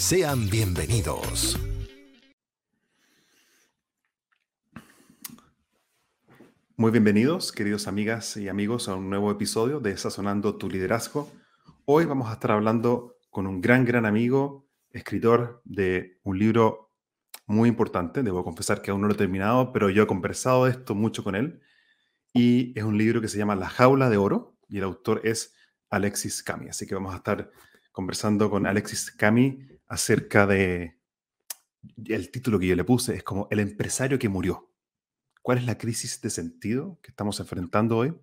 Sean bienvenidos. Muy bienvenidos, queridos amigas y amigos, a un nuevo episodio de Sazonando tu Liderazgo. Hoy vamos a estar hablando con un gran, gran amigo, escritor de un libro muy importante. Debo confesar que aún no lo he terminado, pero yo he conversado de esto mucho con él. Y es un libro que se llama La Jaula de Oro y el autor es Alexis Cami. Así que vamos a estar conversando con Alexis Cami acerca de el título que yo le puse es como El empresario que murió. ¿Cuál es la crisis de sentido que estamos enfrentando hoy?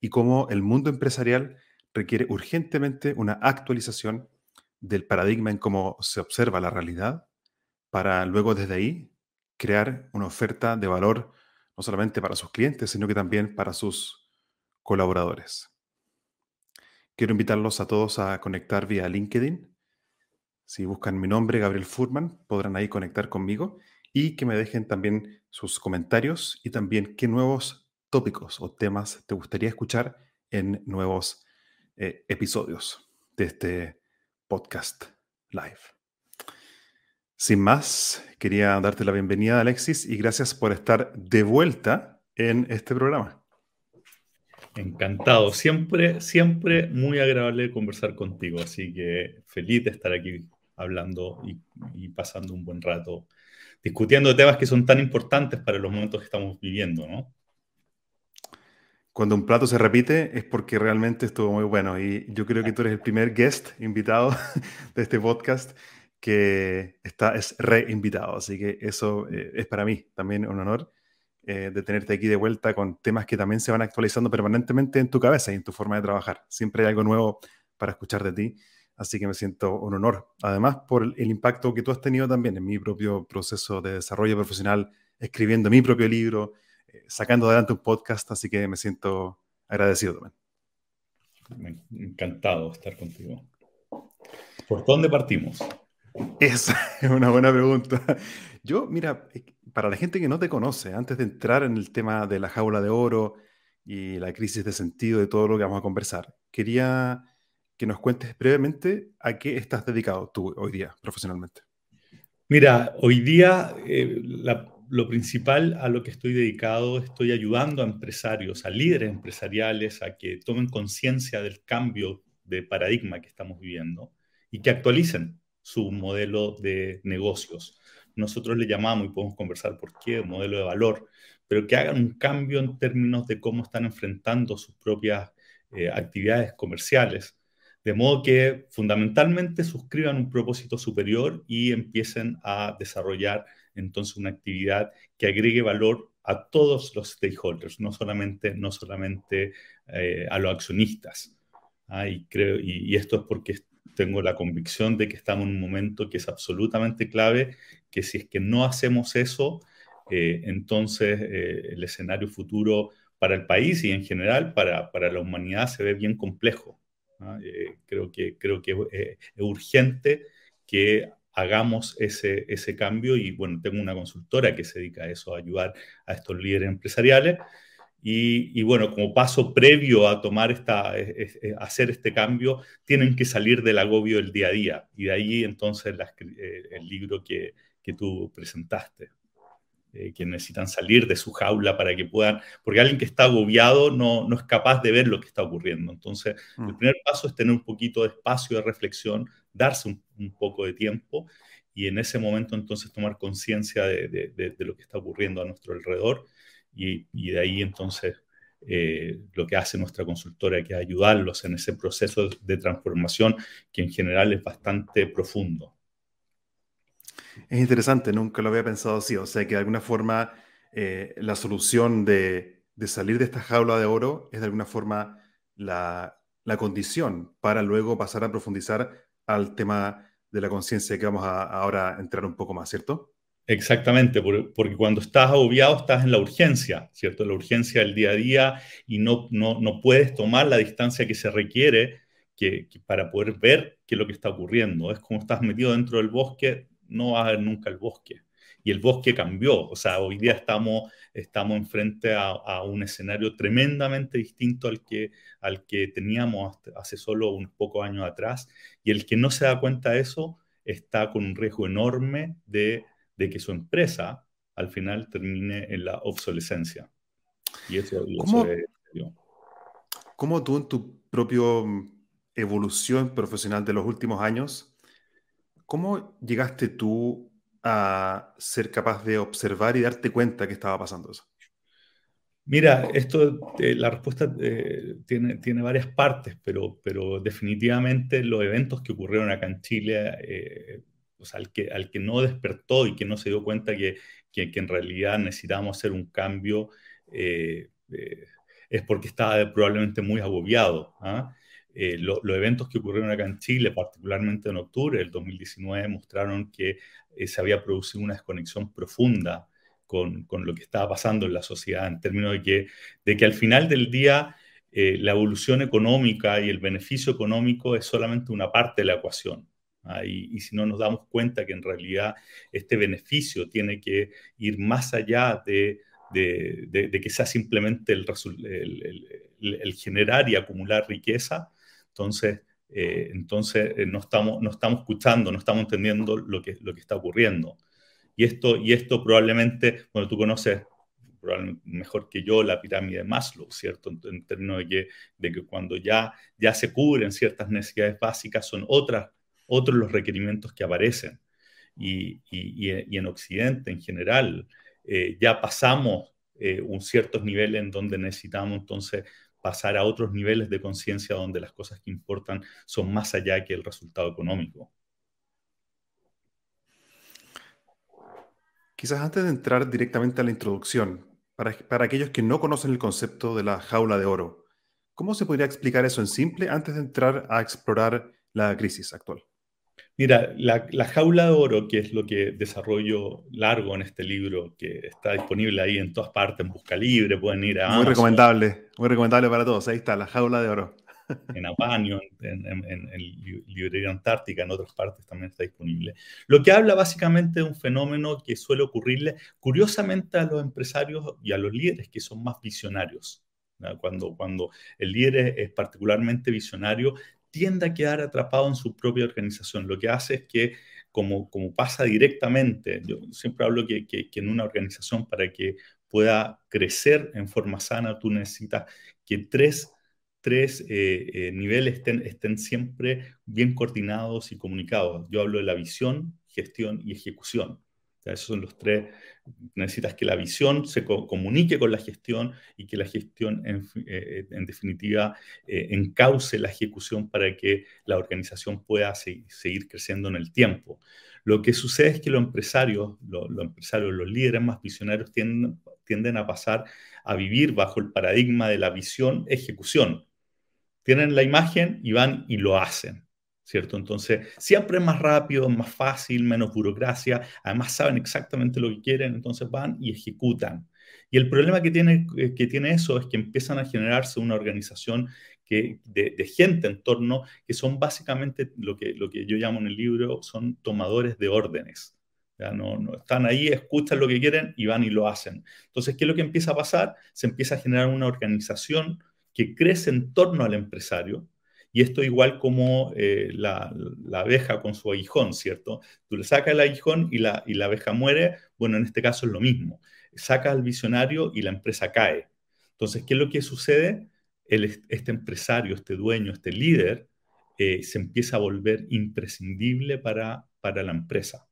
Y cómo el mundo empresarial requiere urgentemente una actualización del paradigma en cómo se observa la realidad para luego desde ahí crear una oferta de valor no solamente para sus clientes, sino que también para sus colaboradores. Quiero invitarlos a todos a conectar vía LinkedIn si buscan mi nombre, Gabriel Furman, podrán ahí conectar conmigo y que me dejen también sus comentarios y también qué nuevos tópicos o temas te gustaría escuchar en nuevos eh, episodios de este podcast live. Sin más, quería darte la bienvenida, Alexis, y gracias por estar de vuelta en este programa. Encantado, siempre, siempre muy agradable conversar contigo, así que feliz de estar aquí hablando y, pasando un buen rato, discutiendo temas que son tan importantes para los momentos que estamos viviendo, ¿no? Cuando un plato se repite es porque realmente estuvo muy bueno y yo creo que tú eres el primer guest invitado de este podcast que está, es reinvitado, así que eso eh, es para mí también un honor eh, de tenerte aquí de vuelta con temas que también se van actualizando permanentemente en tu cabeza y en tu forma de trabajar. Siempre hay algo nuevo para escuchar de ti Así que me siento un honor. Además, por el, impacto que tú has tenido también en mi propio proceso de desarrollo profesional, escribiendo mi propio libro, eh, sacando adelante un podcast. Así que me siento agradecido también. Encantado de estar contigo. ¿Por dónde partimos? Esa es una buena pregunta. Yo, mira, para la gente que no te conoce, antes de entrar en el tema de la jaula de oro y la crisis de sentido de todo lo que vamos a conversar, quería que nos cuentes brevemente a qué estás dedicado tú hoy día profesionalmente. Mira, hoy día eh, lo principal a lo que estoy dedicado, estoy ayudando a empresarios, a líderes empresariales, a que tomen conciencia del cambio de paradigma que estamos viviendo y que actualicen su modelo de negocios. Nosotros le llamamos, y podemos conversar por qué, modelo de valor, pero que hagan un cambio en términos de cómo están enfrentando sus propias eh, actividades comerciales de modo que fundamentalmente suscriban un propósito superior y empiecen a desarrollar entonces una actividad que agregue valor a todos los stakeholders, no solamente, no solamente eh, a los accionistas. Ah, y, creo, y, esto es porque tengo la convicción de que estamos en un momento que es absolutamente clave, que si es que no hacemos eso, eh, entonces eh, el escenario futuro para el país y en general para, para la humanidad se ve bien complejo. Eh, creo que, creo que eh, es urgente que hagamos ese, ese cambio y bueno, tengo una consultora que se dedica a eso, a ayudar a estos líderes empresariales. Y, bueno, como paso previo a tomar esta, hacer este cambio, tienen que salir del agobio del día a día. Y de ahí entonces eh, el libro que, que tú presentaste. Eh, que necesitan salir de su jaula para que puedan, porque alguien que está agobiado no, no es capaz de ver lo que está ocurriendo. Entonces, el mm. primer paso es tener un poquito de espacio de reflexión, darse un, poco de tiempo y en ese momento entonces tomar conciencia de, lo que está ocurriendo a nuestro alrededor y, de ahí entonces eh, lo que hace nuestra consultora, que es ayudarlos en ese proceso de transformación que en general es bastante profundo. Es interesante, nunca lo había pensado así, o sea que de alguna forma eh, la solución de, salir de esta jaula de oro es de alguna forma la, la condición para luego pasar a profundizar al tema de la conciencia que vamos a, ahora entrar un poco más, ¿cierto? Exactamente, porque cuando estás agobiado estás en la urgencia, ¿cierto? La urgencia del día a día y no, no, no puedes tomar la distancia que se requiere que, para poder ver qué es lo que está ocurriendo. Es como estás metido dentro del bosque, no vas a ver nunca el bosque. Y el bosque cambió, o sea, hoy día estamos, estamos enfrente a, a un escenario tremendamente distinto al que, al que teníamos hace solo unos pocos años atrás. Y el que no se da cuenta de eso está con un riesgo enorme de de que su empresa al final termine en la obsolescencia. Y eso, ¿Cómo, ¿Cómo tú en tu propia mm, evolución profesional de los últimos años, cómo llegaste tú a ser capaz de observar y darte cuenta que estaba pasando eso? Mira, esto, eh, la respuesta eh, tiene, tiene varias partes, pero, pero definitivamente los eventos que ocurrieron acá en Chile eh, al que, al que no despertó y que no se dio cuenta que, que, en realidad necesitábamos hacer un cambio, es porque estaba probablemente muy agobiado. ¿ah? Eh, los eventos que ocurrieron acá en Chile, particularmente en octubre del 2019, mostraron que se había producido una desconexión profunda con, con, lo que estaba pasando en la sociedad, en términos de que, de que al final del día la evolución económica y el beneficio económico es solamente una parte de la ecuación. Y, si no nos damos cuenta que en realidad este beneficio tiene que ir más allá de, que sea simplemente el, el, generar y acumular riqueza, entonces, eh, entonces eh, no, estamos, no estamos escuchando, no estamos entendiendo lo que, lo que está ocurriendo. Y esto, y esto probablemente, bueno, tú conoces mejor que yo la pirámide de Maslow, ¿cierto? En, términos de que, de que cuando ya, ya se cubren ciertas necesidades básicas, son otras otros los requerimientos que aparecen. Y, en Occidente en general eh, ya pasamos eh, un ciertos niveles en donde necesitamos entonces pasar a otros niveles de conciencia donde las cosas que importan son más allá que el resultado económico. Quizás antes de entrar directamente a la introducción, para, para, aquellos que no conocen el concepto de la jaula de oro, ¿cómo se podría explicar eso en simple antes de entrar a explorar la crisis actual? Mira, la, jaula de oro, que es lo que desarrollo largo en este libro, que está disponible ahí en todas partes, en Busca Libre, pueden ir a Muy recomendable, muy recomendable para todos. Ahí está, la jaula de oro. En Apaño, en, en, Librería Antártica, en otras partes también está disponible. Lo que habla básicamente de un fenómeno que suele ocurrirle, curiosamente, a los empresarios y a los líderes que son más visionarios. Cuando, cuando el líder es particularmente visionario, tiende a quedar atrapado en su propia organización. Lo que hace es que, como, como pasa directamente, yo siempre hablo que, que, en una organización para que pueda crecer en forma sana, tú necesitas que tres, tres eh, eh, niveles estén, estén siempre bien coordinados y comunicados. Yo hablo de la visión, gestión y ejecución. Esos son los tres. Necesitas que la visión se comunique con la gestión y que la gestión, en, eh, definitiva, eh, encauce la ejecución para que la organización pueda seguir creciendo en el tiempo. Lo que sucede es que los empresarios, los, empresarios, los líderes más visionarios tienden a pasar a vivir bajo el paradigma de la visión-ejecución. Tienen la imagen y van y lo hacen. ¿Cierto? Entonces, siempre es más rápido, más fácil, menos burocracia, además saben exactamente lo que quieren, entonces van y ejecutan. Y el problema que tiene, eh, que tiene eso es que empiezan a generarse una organización que, de, gente en torno que son básicamente lo que, lo que yo llamo en el libro, son tomadores de órdenes. No, no, están ahí, escuchan lo que quieren y van y lo hacen. Entonces, ¿qué es lo que empieza a pasar? Se empieza a generar una organización que crece en torno al empresario, y esto igual como eh, la, abeja con su aguijón, ¿cierto? Tú le sacas el aguijón y la, y la abeja muere, bueno, en este caso es lo mismo. Saca al visionario y la empresa cae. Entonces, ¿qué es lo que sucede? este empresario, este dueño, este líder, eh, se empieza a volver imprescindible para, para la empresa.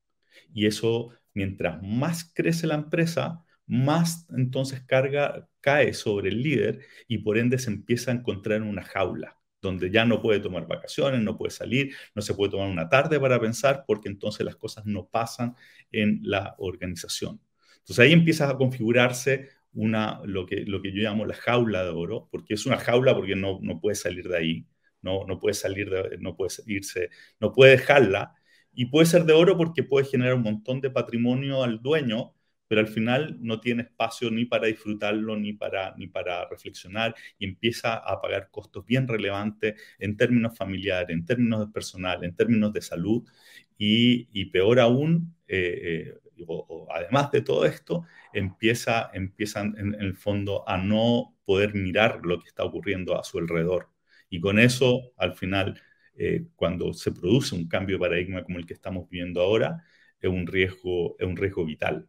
Y eso, mientras más crece la empresa, más entonces carga cae sobre el líder y por ende se empieza a encontrar en una jaula donde ya no puede tomar vacaciones, no puede salir, no se puede tomar una tarde para pensar, porque entonces las cosas no pasan en la organización. Entonces ahí empieza a configurarse una, lo, que, lo que yo llamo la jaula de oro, porque es una jaula porque no, no puede salir de ahí, no, no puede salir no puede irse, no puede dejarla, y puede ser de oro porque puede generar un montón de patrimonio al dueño, pero al final no tiene espacio ni para disfrutarlo, ni para, ni para reflexionar, y empieza a pagar costos bien relevantes en términos familiares, en términos de personal, en términos de salud, y, y peor aún, eh, eh, o, además de todo esto, empieza, empiezan en, el fondo a no poder mirar lo que está ocurriendo a su alrededor. Y con eso, al final, eh, cuando se produce un cambio de paradigma como el que estamos viviendo ahora, es un riesgo, es un riesgo vital.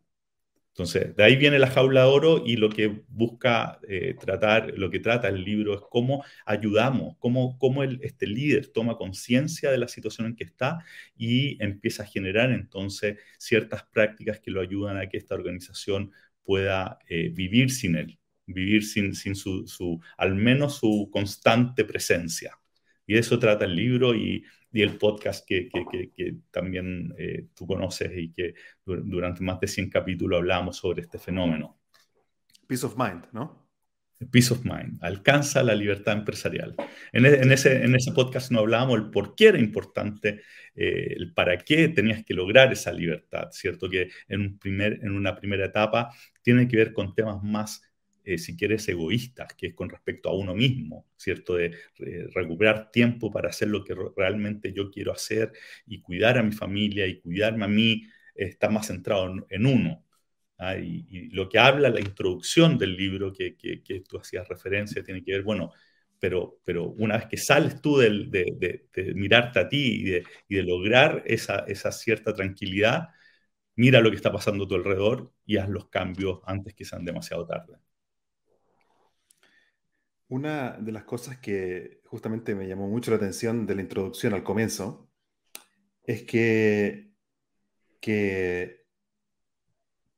Entonces, de ahí viene la jaula de oro y lo que busca eh, tratar, lo que trata el libro es cómo ayudamos, cómo, cómo el, este líder toma conciencia de la situación en que está y empieza a generar entonces ciertas prácticas que lo ayudan a que esta organización pueda eh, vivir sin él, vivir sin, sin su, su, al menos su constante presencia. Y de eso trata el libro y y el podcast que, que, que, también eh, tú conoces y que durante más de 100 capítulos hablamos sobre este fenómeno. Peace of Mind, ¿no? Peace of Mind, alcanza la libertad empresarial. En, e, en, ese, en ese podcast no hablábamos el por qué era importante, eh, el para qué tenías que lograr esa libertad, ¿cierto? Que en, un primer, en una primera etapa tiene que ver con temas más eh, si quieres, egoístas, que es con respecto a uno mismo, ¿cierto? De recuperar tiempo para hacer lo que realmente yo quiero hacer y cuidar a mi familia y cuidarme a mí, está más centrado en, uno. ¿ah? Y, lo que habla la introducción del libro que, que, tú hacías referencia tiene que ver, bueno, pero, pero una vez que sales tú de, de, mirarte a ti y de, y de lograr esa, esa cierta tranquilidad, mira lo que está pasando a tu alrededor y haz los cambios antes que sean demasiado tarde. Una de las cosas que justamente me llamó mucho la atención de la introducción al comienzo es que, que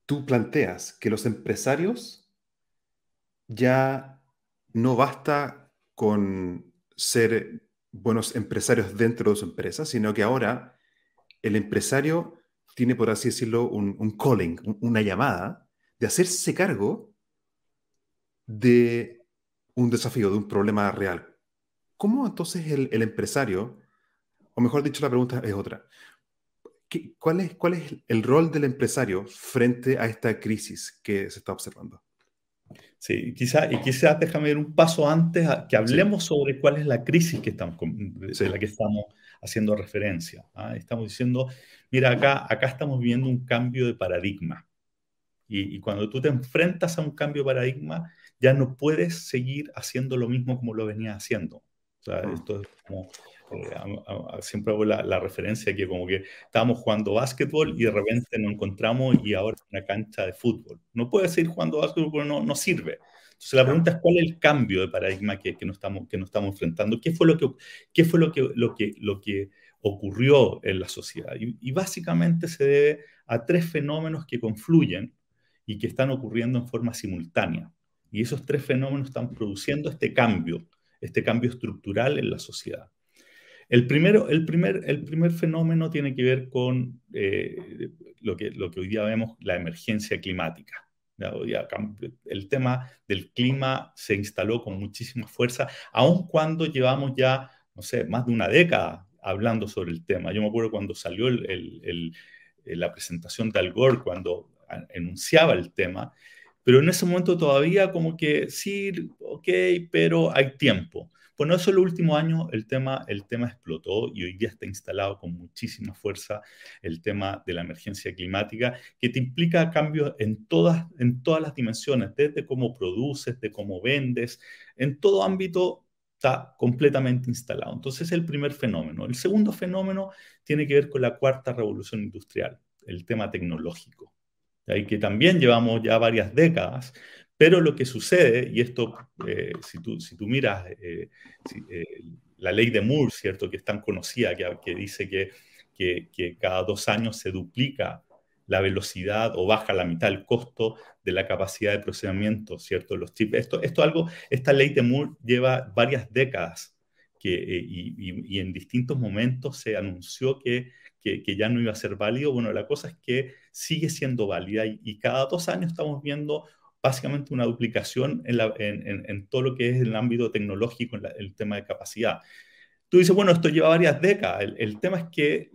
tú planteas que los empresarios ya no basta con ser buenos empresarios dentro de su empresa, sino que ahora el empresario tiene, por así decirlo, un, un calling, una llamada de hacerse cargo de un desafío, de un problema real. ¿Cómo entonces el, empresario, o mejor dicho, la pregunta es otra, cuál, es, ¿cuál es el rol del empresario frente a esta crisis que se está observando? Sí, quizá, y quizás déjame ir un paso antes a que hablemos sobre cuál es la crisis que estamos, de la que estamos haciendo referencia. ¿ah? Estamos diciendo, mira, acá, acá estamos viviendo un cambio de paradigma. Y, y, cuando tú te enfrentas a un cambio de paradigma, ya no puedes seguir haciendo lo mismo como lo venías haciendo. O sea, ah. esto es como, eh, siempre hago la, referencia que como que estábamos jugando básquetbol y de repente nos encontramos y ahora es una cancha de fútbol. No puedes seguir jugando básquetbol porque no, no sirve. Entonces la pregunta es cuál es el cambio de paradigma que, que, nos, estamos, que nos estamos enfrentando, qué fue lo que, qué fue lo que, lo que, lo que ocurrió en la sociedad. Y, y básicamente se debe a tres fenómenos que confluyen y que están ocurriendo en forma simultánea. Y esos tres fenómenos están produciendo este cambio, este cambio estructural en la sociedad. El, primero, el, primer, el primer fenómeno tiene que ver con eh, lo, que, lo que hoy día vemos, la emergencia climática. El tema del clima se instaló con muchísima fuerza, aun cuando llevamos ya, no sé, más de una década hablando sobre el tema. Yo me acuerdo cuando salió la presentación de Al Gore, cuando enunciaba el tema, pero en ese momento todavía como que sí, ok, pero hay tiempo. Bueno, eso en los últimos años el tema, el tema explotó y hoy día está instalado con muchísima fuerza el tema de la emergencia climática, que te implica cambios en todas, en todas las dimensiones, desde cómo produces, de cómo vendes, en todo ámbito está completamente instalado. Entonces es el primer fenómeno. El segundo fenómeno tiene que ver con la cuarta revolución industrial, el tema tecnológico y que también llevamos ya varias décadas, pero lo que sucede, y esto, eh, si, tú, si tú miras eh, eh, la ley de Moore, ¿cierto? Que es tan conocida, que, que dice que, que, cada dos años se duplica la velocidad o baja la mitad el costo de la capacidad de procesamiento, ¿cierto? Los chips. Esto, esto algo, esta ley de Moore lleva varias décadas que, eh, y, en distintos momentos se anunció que, que, ya no iba a ser válido. Bueno, la cosa es que sigue siendo válida y, cada dos años estamos viendo básicamente una duplicación en, en, en, todo lo que es el ámbito tecnológico, en el tema de capacidad. Tú dices, bueno, esto lleva varias décadas. El, tema es que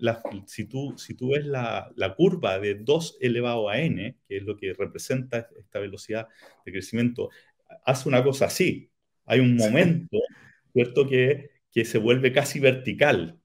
si, tú, si tú ves la, la, curva de 2 elevado a n, que es lo que representa esta velocidad de crecimiento, hace una cosa así. Hay un momento, ¿cierto?, que, que se vuelve casi vertical.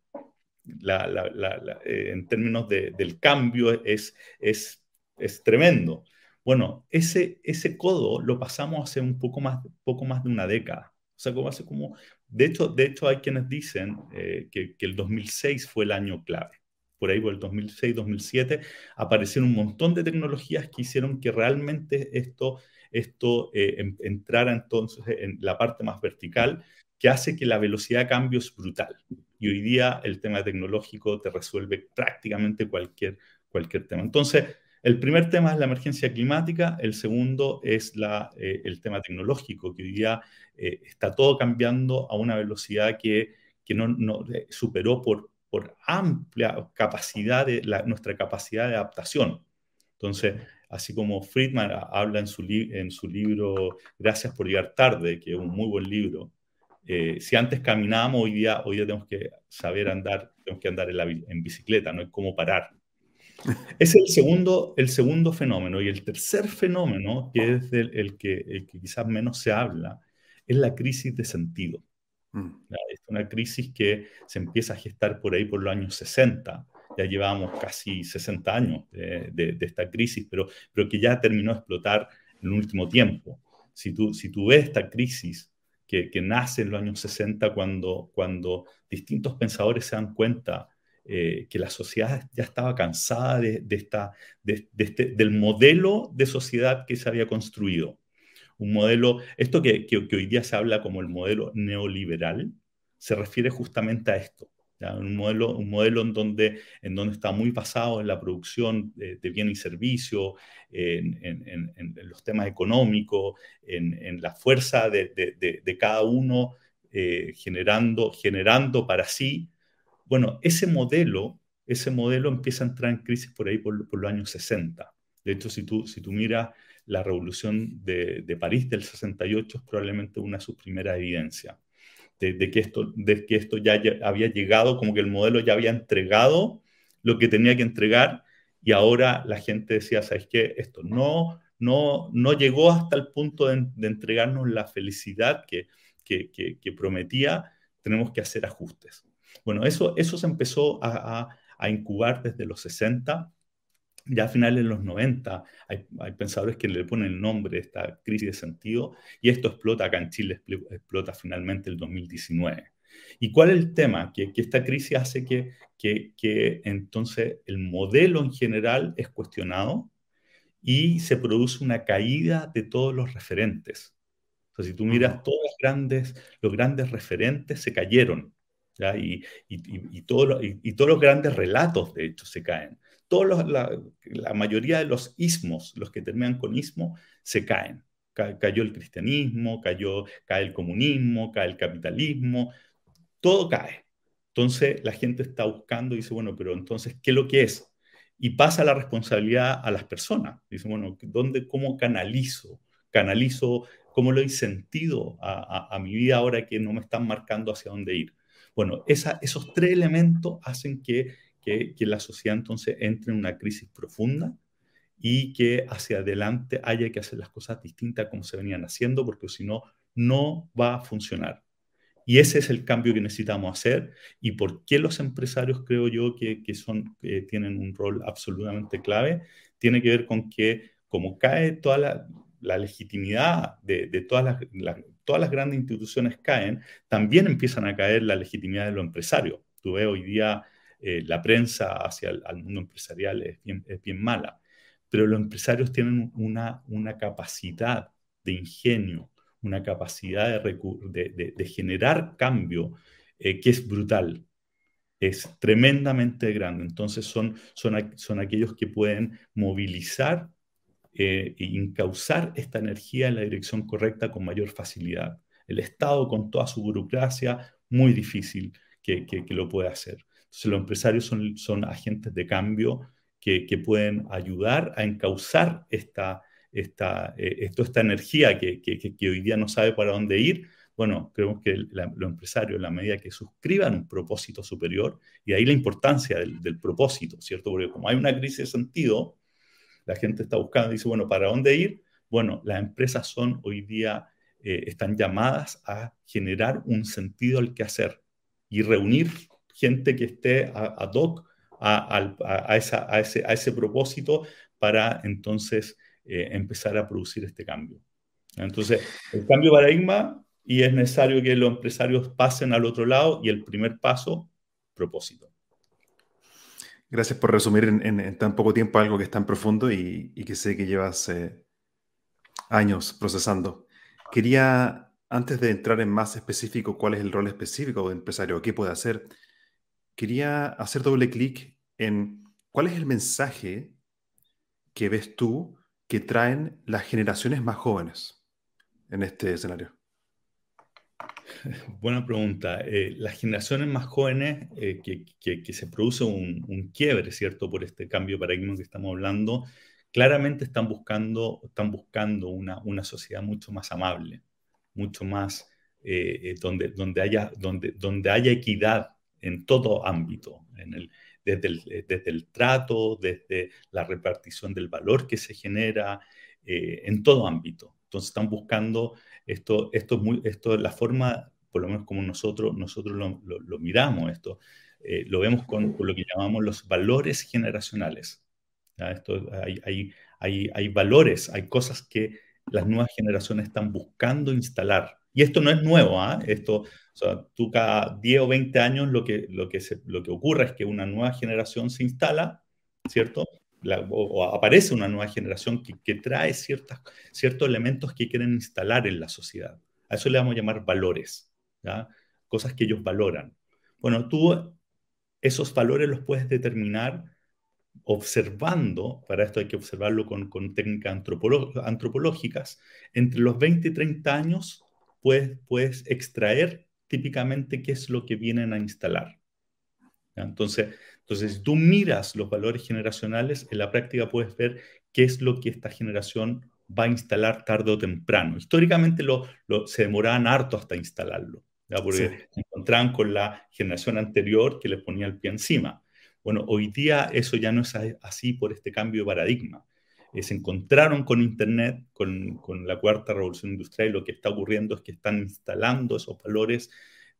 Eh, en términos de, del cambio es, es, es tremendo. Bueno, ese, ese codo lo pasamos hace un poco más, poco más de una década. O sea, como hace como... De hecho, de hecho hay quienes dicen eh, que, que, el 2006 fue el año clave. Por ahí, por el 2006-2007, aparecieron un montón de tecnologías que hicieron que realmente esto, esto eh, entrara entonces en la parte más vertical, que hace que la velocidad de cambio es brutal. Y hoy día el tema tecnológico te resuelve prácticamente cualquier, cualquier tema. Entonces, el primer tema es la emergencia climática, el segundo es la, eh, el tema tecnológico, que hoy día eh, está todo cambiando a una velocidad que, que no, no eh, superó por, por amplia capacidad, de nuestra capacidad de adaptación. Entonces, así como Friedman habla en su, en su libro Gracias por llegar tarde, que es un muy buen libro, si antes caminábamos, hoy día, hoy día tenemos que saber andar, tenemos que andar en, en bicicleta, no es como parar. Es el segundo, el segundo fenómeno. Y el tercer fenómeno, que es el, que, quizás menos se habla, es la crisis de sentido. Mm. Es una crisis que se empieza a gestar por ahí por los años 60. Ya llevamos casi 60 años de, esta crisis, pero, pero que ya terminó de explotar en el último tiempo. Si tú, si tú ves esta crisis que, nace en los años 60 cuando, cuando distintos pensadores se dan cuenta eh, que la sociedad ya estaba cansada de, esta, de, este, del modelo de sociedad que se había construido. Un modelo, esto que, que, hoy día se habla como el modelo neoliberal, se refiere justamente a esto. Un, modelo, un modelo en donde, en donde está muy basado en la producción de, bienes y servicios, en, los temas económicos, en, la fuerza de, de cada uno eh, generando, generando para sí bueno, ese modelo, ese modelo empieza a entrar en crisis por ahí por, los años 60. De hecho, si tú, si tú miras la revolución de, París del 68, es probablemente una de sus primeras evidencias de, que esto, de que esto ya, había llegado, como que el modelo ya había entregado lo que tenía que entregar y ahora la gente decía, ¿sabes qué? Esto no, no, no llegó hasta el punto de, entregarnos la felicidad que, que, que prometía, tenemos que hacer ajustes. Bueno, eso, eso se empezó a, incubar desde los 60 ya a finales de los 90 hay, pensadores que le ponen el nombre a esta crisis de sentido y esto explota acá en Chile, explota finalmente el 2019. ¿Y cuál es el tema? Que, esta crisis hace que, que, entonces el modelo en general es cuestionado y se produce una caída de todos los referentes. O sea, si tú miras, todos los grandes, los grandes referentes se cayeron. Y, y, y, todos los grandes relatos, de hecho, se caen. Todos la, la, mayoría de los ismos, los que terminan con ismo, se caen. cayó el cristianismo, cayó, cae el comunismo, cae el capitalismo, todo cae. Entonces la gente está buscando y dice, bueno, pero entonces, ¿qué es lo que es? Y pasa la responsabilidad a las personas. Dice, bueno, ¿dónde, ¿cómo canalizo? Canalizo, ¿cómo le doy sentido a, a mi vida ahora que no me están marcando hacia dónde ir? Bueno, esos tres elementos hacen que, la sociedad entonces entre en una crisis profunda y que hacia adelante haya que hacer las cosas distintas como se venían haciendo, porque si no, no va a funcionar. Y ese es el cambio que necesitamos hacer. ¿Y por qué los empresarios creo yo que, son, tienen un rol absolutamente clave? Tiene que ver con que como cae toda la, legitimidad de, todas las, todas las grandes instituciones caen, también empiezan a caer la legitimidad de los empresarios. Tú hoy día eh, la prensa hacia el mundo empresarial es bien, mala, pero los empresarios tienen una, capacidad de ingenio, una capacidad de, generar cambio eh, que es brutal. es tremendamente grande. Entonces son, aquellos que pueden movilizar eh, e incausar esta energía en la dirección correcta con mayor facilidad. El Estado, con toda su burocracia, muy difícil que, lo pueda hacer. Los empresarios son, son agentes de cambio que, que pueden ayudar a encauzar esta, esta, eh, esta energía que, hoy día no sabe para dónde ir, bueno, creemos que los empresarios, en la medida que suscriban un propósito superior, y ahí la importancia del, propósito, ¿cierto? Porque como hay una crisis de sentido, la gente está buscando, dice, bueno, ¿para dónde ir? Bueno, las empresas son hoy día, eh, están llamadas a generar un sentido al que hacer y reunir gente que esté ad hoc a, esa, a, ese, a ese propósito para entonces eh, empezar a producir este cambio. Entonces, el cambio de paradigma y es necesario que los empresarios pasen al otro lado y el primer paso, propósito. Gracias por resumir en, tan poco tiempo algo que es tan profundo y, que sé que llevas eh, años procesando. Quería, antes de entrar en más específico cuál es el rol específico del empresario, qué puede hacer, quería hacer doble clic en cuál es el mensaje que ves tú que traen las generaciones más jóvenes en este escenario. Buena pregunta. Eh, las generaciones más jóvenes, eh, que, se produce un, quiebre, ¿cierto? Por este cambio de paradigma que estamos hablando, claramente están buscando, están buscando una, una sociedad mucho más amable, mucho más, eh, donde, donde, haya, donde, donde haya equidad en todo ámbito, en el, desde, el, desde el trato, desde la repartición del valor que se genera, en todo ámbito. Entonces están buscando esto, esto, es muy, esto la forma, por lo menos como nosotros, nosotros lo, miramos esto, eh, lo vemos con, lo que llamamos los valores generacionales. Esto, hay, hay, hay, hay, valores, hay cosas que las nuevas generaciones están buscando instalar. Y esto no es nuevo, ¿ah? esto, o sea, tú cada 10 o 20 años lo que, lo, que lo que ocurre es que una nueva generación se instala, ¿cierto? o, aparece una nueva generación que, trae ciertas, ciertos elementos que quieren instalar en la sociedad. A eso le vamos a llamar valores, cosas que ellos valoran. Bueno, tú esos valores los puedes determinar observando, para esto hay que observarlo con, técnicas antropológicas, entre los 20 y 30 años puedes, puedes extraer típicamente qué es lo que vienen a instalar. Entonces, entonces, si tú miras los valores generacionales, en la práctica puedes ver qué es lo que esta generación va a instalar tarde o temprano. Históricamente lo, se demoraban harto hasta instalarlo, porque se encontraban con la generación anterior que les ponía el pie encima. Bueno, hoy día eso ya no es así por este cambio de paradigma. Eh, se encontraron con Internet, con, la cuarta revolución industrial, y lo que está ocurriendo es que están instalando esos valores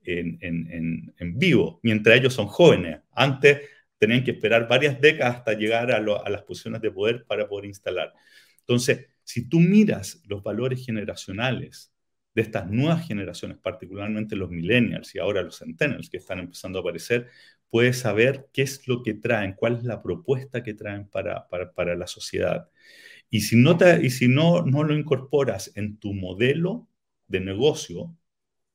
en, vivo, mientras ellos son jóvenes. Antes tenían que esperar varias décadas hasta llegar a, las posiciones de poder para poder instalar. Entonces, si tú miras los valores generacionales de estas nuevas generaciones, particularmente los millennials y ahora los centennials que están empezando a aparecer, puedes saber qué es lo que traen, cuál es la propuesta que traen para, para, la sociedad. Y si, no, y si no, no lo incorporas en tu modelo de negocio,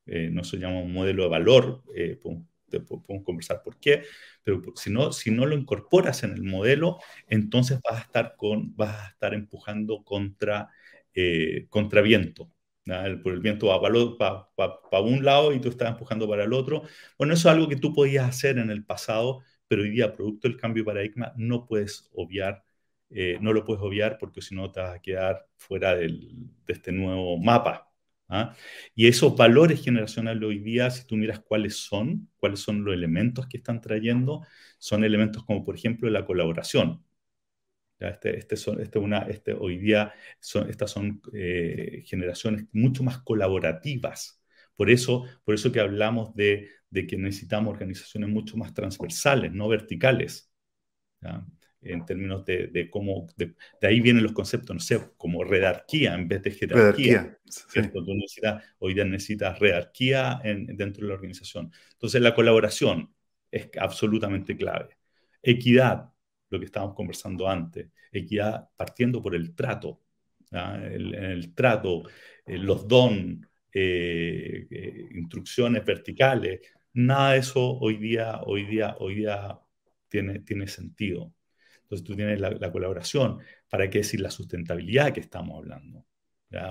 eh, no se llama un modelo de valor, eh, podemos conversar por qué, pero si no, si no lo incorporas en el modelo, entonces vas a estar, con, vas a estar empujando contra, eh, contra viento. Por el viento va para, un lado y tú estás empujando para el otro. Bueno, eso es algo que tú podías hacer en el pasado, pero hoy día, producto del cambio de paradigma, no puedes obviar, eh, no lo puedes obviar porque si no te vas a quedar fuera del, de este nuevo mapa ¿ah? Y esos valores generacionales hoy día, si tú miras cuáles son, cuáles son los elementos que están trayendo, son elementos como por ejemplo la colaboración. Este, este, son, este una, este, hoy día son, estas son eh, generaciones mucho más colaborativas. Por eso, por eso que hablamos de, de que necesitamos organizaciones mucho más transversales, no verticales. ¿ya? en términos de, cómo, de, ahí vienen los conceptos, no sé, como redarquía en vez de jerarquía. hoy día necesitas redarquía dentro de la organización. Entonces la colaboración es absolutamente clave. Equidad, lo que estábamos conversando antes, equidad partiendo por el trato, el, el, trato, eh, los don, eh, eh, instrucciones verticales, nada de eso hoy día, hoy día, hoy día tiene, tiene sentido. Entonces tú tienes la, colaboración, ¿para qué decir la sustentabilidad que estamos hablando?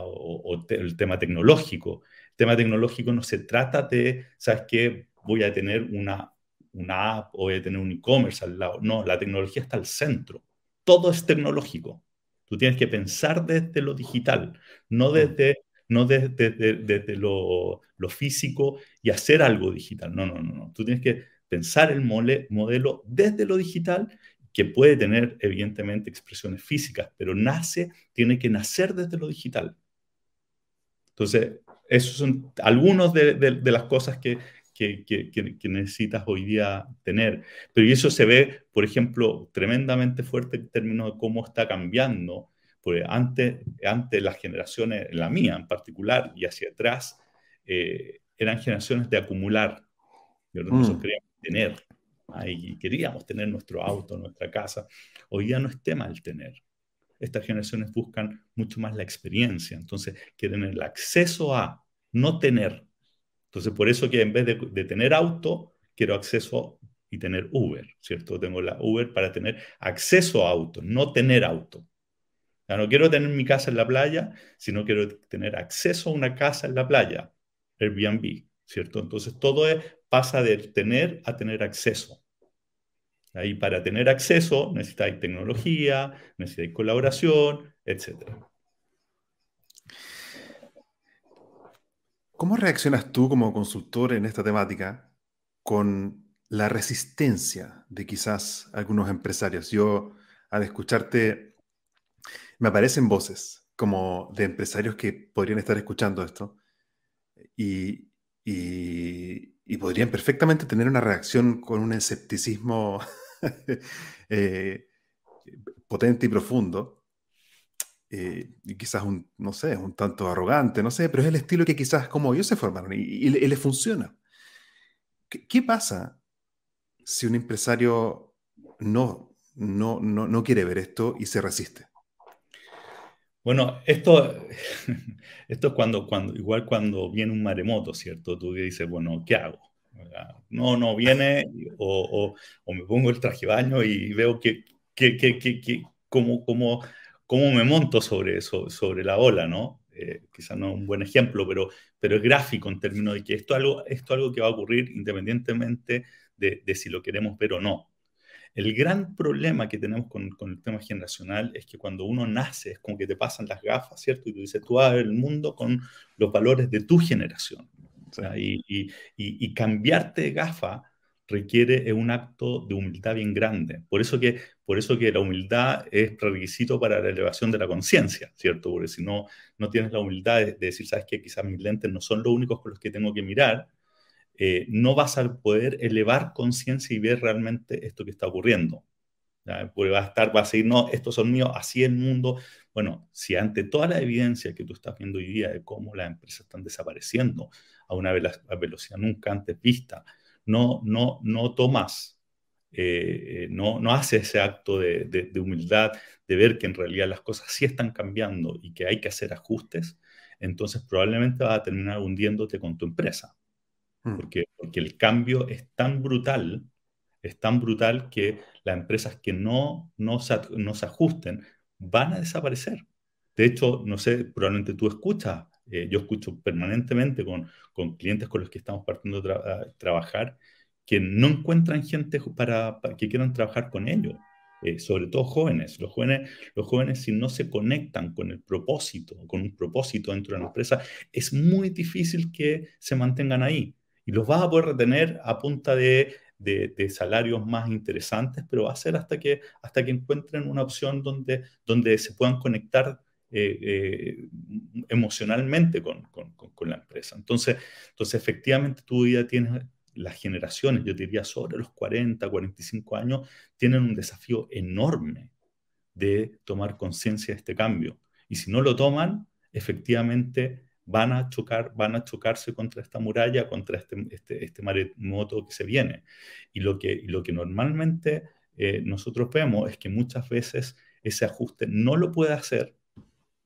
O, el tema tecnológico. El tema tecnológico no se trata de, ¿sabes qué? Voy a tener una, una app o a tener un e-commerce al lado. No, la tecnología está al centro. Todo es tecnológico. Tú tienes que pensar desde lo digital, no mm. desde, no desde, lo, físico y hacer algo digital. No, no, no, no. Tú tienes que pensar el modelo desde lo digital, que puede tener evidentemente expresiones físicas, pero nace, tiene que nacer desde lo digital. Entonces, esos son algunos de, las cosas que, que, necesitas hoy día tener. Pero eso se ve, por ejemplo, tremendamente fuerte en términos de cómo está cambiando. Porque antes, antes las generaciones, la mía en particular, y hacia atrás, eh, eran generaciones de acumular. Nosotros mm. queríamos tener. Y queríamos tener nuestro auto, nuestra casa. Hoy ya no es tema el tener. Estas generaciones buscan mucho más la experiencia. Entonces, quieren el acceso a no tener entonces, por eso que en vez de, tener auto, quiero acceso y tener Uber, ¿cierto? Tengo la Uber para tener acceso a auto, no tener auto. Ya no quiero tener mi casa en la playa, sino quiero tener acceso a una casa en la playa, Airbnb, ¿cierto? Entonces todo pasa de tener a tener acceso. Ahí para tener acceso necesitáis tecnología, necesitáis colaboración, etcétera. ¿Cómo reaccionas tú como consultor en esta temática con la resistencia de quizás algunos empresarios? Yo, al escucharte, me aparecen voces como de empresarios que podrían estar escuchando esto y, podrían perfectamente tener una reacción con un escepticismo eh, potente y profundo eh, y quizás un, no sé, un tanto arrogante, no sé, pero es el estilo que quizás como ellos se formaron y, le, funciona. ¿Qué, pasa si un empresario no, no, no, no quiere ver esto y se resiste? Bueno, esto, esto es cuando, cuando, igual cuando viene un maremoto, ¿cierto? Tú dices, bueno, ¿qué hago? No, no viene, o, o, me pongo el traje baño y veo que, que, que, que, como, como cómo me monto sobre eso, sobre la ola, ¿no? Eh, quizás no es un buen ejemplo, pero, pero es gráfico en términos de que esto es algo, esto algo que va a ocurrir independientemente de, si lo queremos ver o no. El gran problema que tenemos con, el tema generacional es que cuando uno nace es como que te pasan las gafas, ¿cierto? Y tú dices, tú vas a ver el mundo con los valores de tu generación. Y, y, y, cambiarte de gafa requiere un acto de humildad bien grande. Por eso que, por eso que la humildad es requisito para la elevación de la conciencia, ¿cierto? Porque si no, no tienes la humildad de, decir, sabes que quizás mis lentes no son los únicos con los que tengo que mirar, eh, no vas a poder elevar conciencia y ver realmente esto que está ocurriendo. Porque va a estar, va a decir, no, estos son míos, así el mundo. Bueno, si ante toda la evidencia que tú estás viendo hoy día de cómo las empresas están desapareciendo a una velocidad nunca antes vista, no, no, no tomas, eh, no, no haces ese acto de, humildad, de ver que en realidad las cosas sí están cambiando y que hay que hacer ajustes, entonces probablemente vas a terminar hundiéndote con tu empresa. Mm. Porque, porque el cambio es tan brutal, es tan brutal que las empresas que no, no, se, no se ajusten van a desaparecer. De hecho, no sé, probablemente tú escuchas eh, yo escucho permanentemente con, con, clientes con los que estamos partiendo a trabajar que no encuentran gente para, que quieran trabajar con ellos. Eh, sobre todo jóvenes. Los jóvenes, los jóvenes si no se conectan con el propósito, con un propósito dentro de la empresa, es muy difícil que se mantengan ahí. Y los vas a poder retener a punta de, de, de, salarios más interesantes, pero va a ser hasta que, hasta que encuentren una opción donde, donde se puedan conectar eh, eh, emocionalmente con, con, con, la empresa. Entonces, entonces, efectivamente, tú ya tienes las generaciones, yo diría sobre los 40, 45 años, tienen un desafío enorme de tomar conciencia de este cambio. Y si no lo toman, efectivamente van a chocar, van a chocarse contra esta muralla, contra este, este, este maremoto que se viene. Y lo que, lo que normalmente eh, nosotros vemos es que muchas veces ese ajuste no lo puede hacer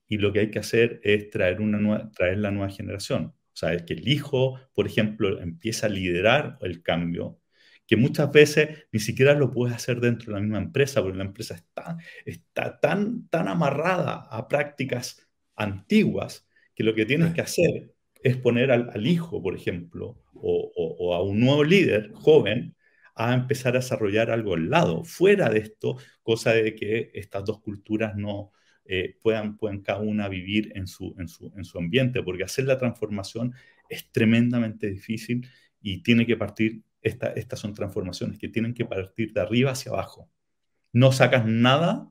y lo que hay que hacer es traer, una traer la nueva generación. O sea, es que el hijo, por ejemplo, empieza a liderar el cambio, que muchas veces ni siquiera lo puedes hacer dentro de la misma empresa, porque la empresa está, está tan, tan amarrada a prácticas antiguas que lo que tienes que hacer es poner al, hijo, por ejemplo, o, a un nuevo líder joven a empezar a desarrollar algo al lado, fuera de esto, cosa de que estas dos culturas no eh, puedan, puedan cada una vivir en su, en, su, en su ambiente, porque hacer la transformación es tremendamente difícil y tiene que partir, esta, estas son transformaciones que tienen que partir de arriba hacia abajo. No sacas nada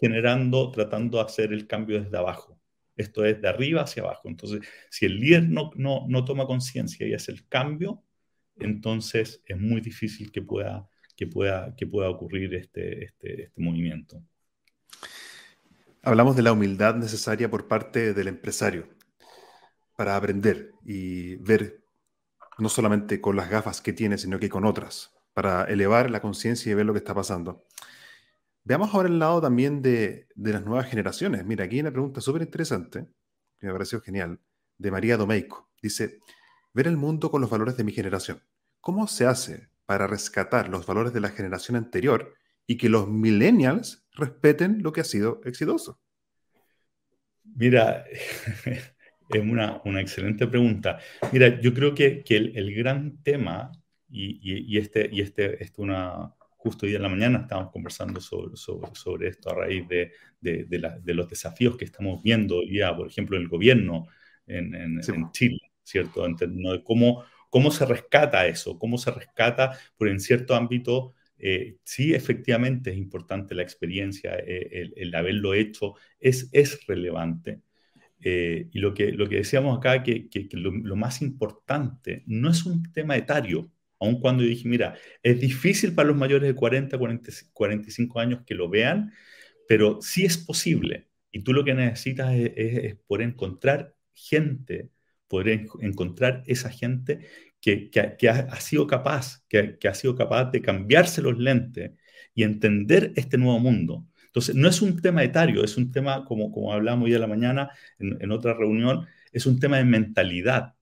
generando, tratando de hacer el cambio desde abajo. Esto es de arriba hacia abajo. Entonces, si el líder no, no, no toma conciencia y hace el cambio, entonces es muy difícil que pueda, que pueda, que pueda ocurrir este, este, este movimiento. Hablamos de la humildad necesaria por parte del empresario para aprender y ver no solamente con las gafas que tiene, sino que con otras, para elevar la conciencia y ver lo que está pasando. Veamos ahora el lado también de, las nuevas generaciones. Mira, aquí hay una pregunta súper interesante, que me pareció genial, de María Domeico. Dice, ver el mundo con los valores de mi generación. ¿Cómo se hace para rescatar los valores de la generación anterior y que los millennials respeten lo que ha sido exitoso? Mira, es una, excelente pregunta. Mira, yo creo que, el, gran tema, y, este, y este, es una, justo hoy en la mañana estábamos conversando sobre, sobre, esto a raíz de, de, los desafíos que estamos viendo ya, por ejemplo, el gobierno en, en, Chile, ¿cierto? De cómo, cómo se rescata eso, cómo se rescata, por en cierto ámbito, eh, sí, efectivamente es importante la experiencia, eh, el, haberlo hecho es, es relevante. Eh, y lo que, lo que decíamos acá, que, lo, más importante no es un tema etario, aun cuando yo dije, mira, es difícil para los mayores de 40, 40, 45 años que lo vean, pero sí es posible. Y tú lo que necesitas es, poder encontrar gente, poder encontrar esa gente que, ha, sido capaz, que, ha sido capaz de cambiarse los lentes y entender este nuevo mundo. Entonces, no es un tema etario, es un tema, como, como hablamos hoy a la mañana en, en otra reunión, es un tema de mentalidad.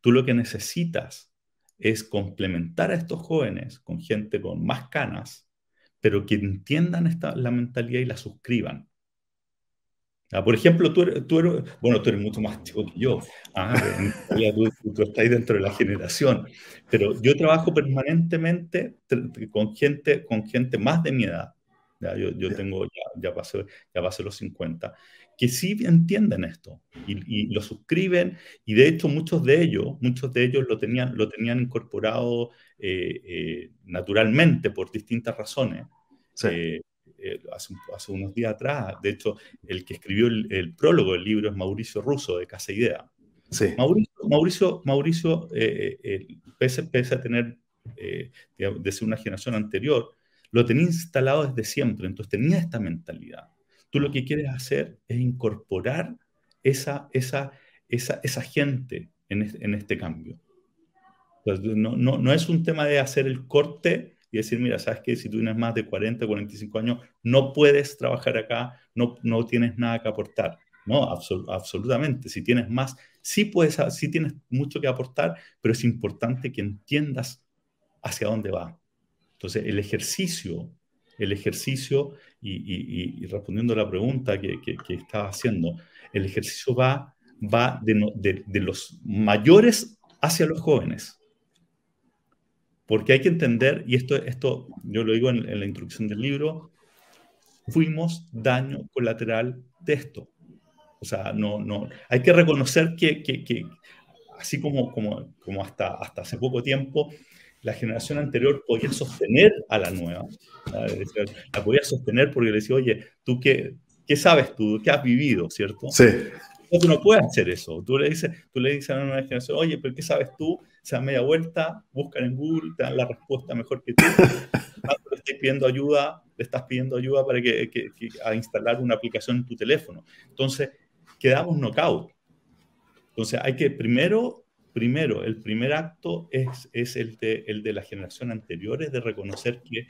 Tú lo que necesitas es complementar a estos jóvenes con gente con más canas, pero que entiendan esta, la mentalidad y la suscriban. Ah, por ejemplo, tú eres, tú bueno, tú eres mucho más chico que yo, ah, tú, tú, estás dentro de la generación, pero yo trabajo permanentemente con gente, con gente más de mi edad. Yo, yo, tengo, ya, ya, pasé, ya pasé los 50 que sí entienden esto y, lo suscriben. Y de hecho muchos de ellos, muchos de ellos lo tenían, lo tenían incorporado eh, eh, naturalmente por distintas razones. Eh, hace, hace, unos días atrás, de hecho, el que escribió el, prólogo del libro es Mauricio Russo de Casa Idea. Sí. Mauricio, Mauricio, Mauricio pese, pese, a tener, de ser una generación anterior, lo tenía instalado desde siempre, entonces tenía esta mentalidad. Tú lo que quieres hacer es incorporar esa, esa, esa, esa gente en este, en este cambio. no, no, no, es un tema de hacer el corte y decir, mira, sabes que si tú tienes más de 40, 45 años, no puedes trabajar acá, no, no tienes nada que aportar. No, absolutamente. Si tienes más, sí, puedes, sí tienes mucho que aportar, pero es importante que entiendas hacia dónde va. Entonces, el ejercicio el ejercicio, y, respondiendo a la pregunta que, que, estaba haciendo, el ejercicio va, va de, de, los mayores hacia los jóvenes. Porque hay que entender, y esto, esto yo lo digo en, la introducción del libro, fuimos daño colateral de esto. O sea, no, no, hay que reconocer que, que, que así como, como, como hasta, hasta hace poco tiempo, la generación anterior podía sostener a la nueva. La podía sostener porque le decía, oye, ¿tú qué, qué sabes tú? ¿Qué has vivido? ¿Cierto? Sí. Tú no puedes hacer eso. Tú le dices, tú le dices a la nueva generación, oye, pero ¿qué sabes tú? Se dan media vuelta, buscan en Google, te dan la respuesta mejor que tú. le estás pidiendo ayuda, le estás pidiendo ayuda para que, que, a instalar una aplicación en tu teléfono. Entonces, quedamos knockout. Entonces, hay que primero Primero, el primer acto es, es el, de, el de la generación anterior, es de reconocer que,